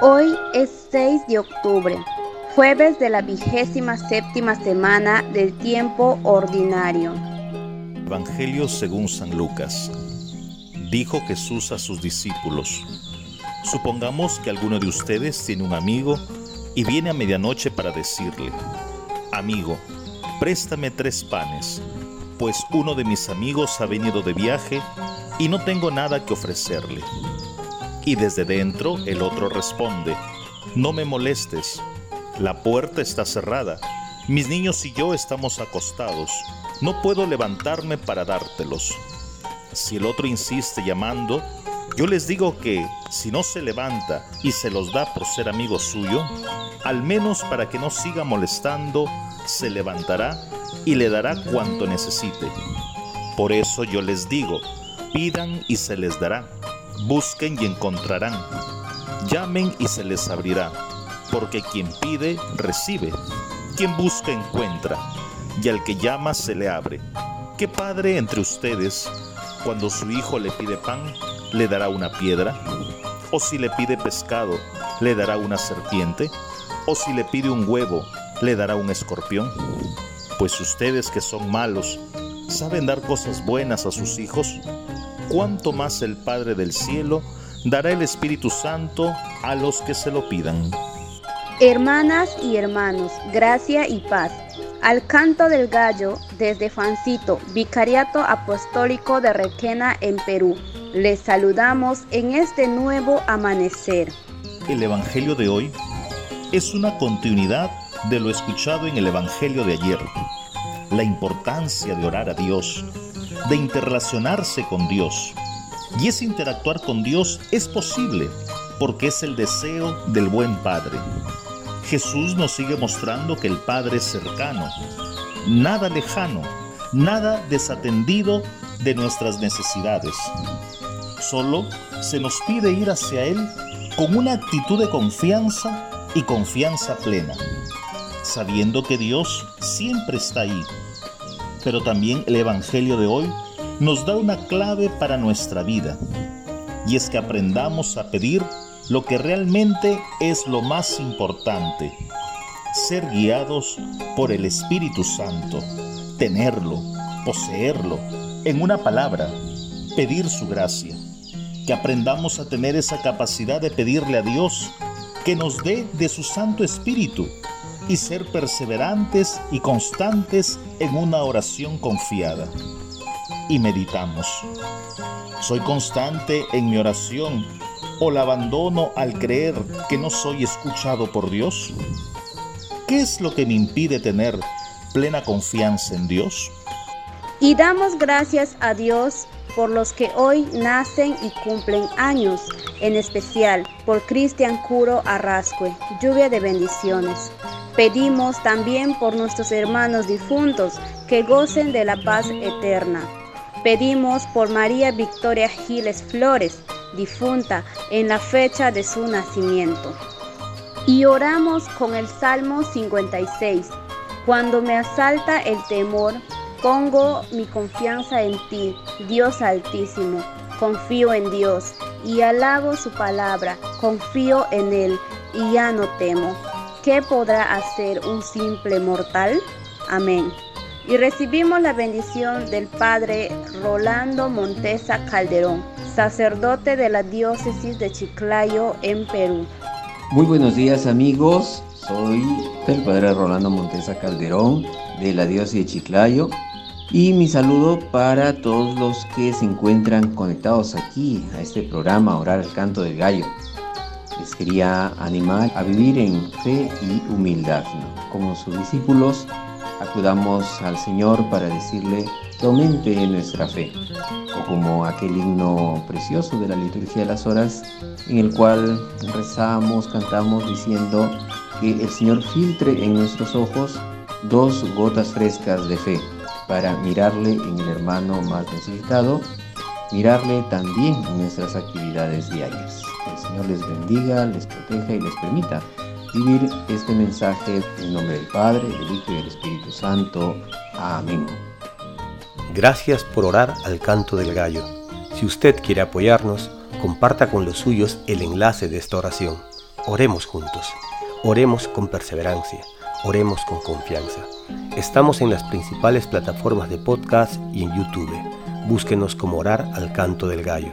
Hoy es 6 de octubre, jueves de la vigésima séptima semana del tiempo ordinario. Evangelio según San Lucas. Dijo Jesús a sus discípulos, supongamos que alguno de ustedes tiene un amigo y viene a medianoche para decirle, amigo, préstame tres panes, pues uno de mis amigos ha venido de viaje y no tengo nada que ofrecerle. Y desde dentro el otro responde, no me molestes, la puerta está cerrada, mis niños y yo estamos acostados, no puedo levantarme para dártelos. Si el otro insiste llamando, yo les digo que si no se levanta y se los da por ser amigo suyo, al menos para que no siga molestando, se levantará y le dará cuanto necesite. Por eso yo les digo, pidan y se les dará busquen y encontrarán, llamen y se les abrirá, porque quien pide, recibe, quien busca, encuentra, y al que llama se le abre. ¿Qué padre entre ustedes, cuando su hijo le pide pan, le dará una piedra? ¿O si le pide pescado, le dará una serpiente? ¿O si le pide un huevo, le dará un escorpión? Pues ustedes que son malos, ¿saben dar cosas buenas a sus hijos? Cuánto más el Padre del Cielo dará el Espíritu Santo a los que se lo pidan. Hermanas y hermanos, gracia y paz. Al canto del gallo, desde Fancito, Vicariato Apostólico de Requena en Perú. Les saludamos en este nuevo amanecer. El Evangelio de hoy es una continuidad de lo escuchado en el Evangelio de ayer. La importancia de orar a Dios, de interrelacionarse con Dios. Y ese interactuar con Dios es posible porque es el deseo del buen Padre. Jesús nos sigue mostrando que el Padre es cercano, nada lejano, nada desatendido de nuestras necesidades. Solo se nos pide ir hacia Él con una actitud de confianza y confianza plena, sabiendo que Dios siempre está ahí pero también el Evangelio de hoy nos da una clave para nuestra vida, y es que aprendamos a pedir lo que realmente es lo más importante, ser guiados por el Espíritu Santo, tenerlo, poseerlo, en una palabra, pedir su gracia, que aprendamos a tener esa capacidad de pedirle a Dios que nos dé de su Santo Espíritu y ser perseverantes y constantes en una oración confiada. Y meditamos. ¿Soy constante en mi oración o la abandono al creer que no soy escuchado por Dios? ¿Qué es lo que me impide tener plena confianza en Dios? Y damos gracias a Dios por los que hoy nacen y cumplen años, en especial por Cristian Curo Arrascue, lluvia de bendiciones. Pedimos también por nuestros hermanos difuntos que gocen de la paz eterna. Pedimos por María Victoria Giles Flores, difunta en la fecha de su nacimiento. Y oramos con el Salmo 56. Cuando me asalta el temor, pongo mi confianza en ti, Dios Altísimo. Confío en Dios y alabo su palabra, confío en Él y ya no temo. ¿Qué podrá hacer un simple mortal? Amén. Y recibimos la bendición del Padre Rolando Montesa Calderón, sacerdote de la diócesis de Chiclayo en Perú. Muy buenos días amigos, soy el Padre Rolando Montesa Calderón de la diócesis de Chiclayo y mi saludo para todos los que se encuentran conectados aquí a este programa Orar al Canto del Gallo quería animar a vivir en fe y humildad. Como sus discípulos, acudamos al Señor para decirle que aumente nuestra fe. O como aquel himno precioso de la liturgia de las horas, en el cual rezamos, cantamos diciendo que el Señor filtre en nuestros ojos dos gotas frescas de fe para mirarle en el hermano más necesitado, mirarle también en nuestras actividades diarias. Señor les bendiga, les proteja y les permita vivir este mensaje en nombre del Padre, del Hijo y del Espíritu Santo. Amén. Gracias por orar al canto del gallo. Si usted quiere apoyarnos, comparta con los suyos el enlace de esta oración. Oremos juntos, oremos con perseverancia, oremos con confianza. Estamos en las principales plataformas de podcast y en YouTube. Búsquenos como Orar al Canto del Gallo.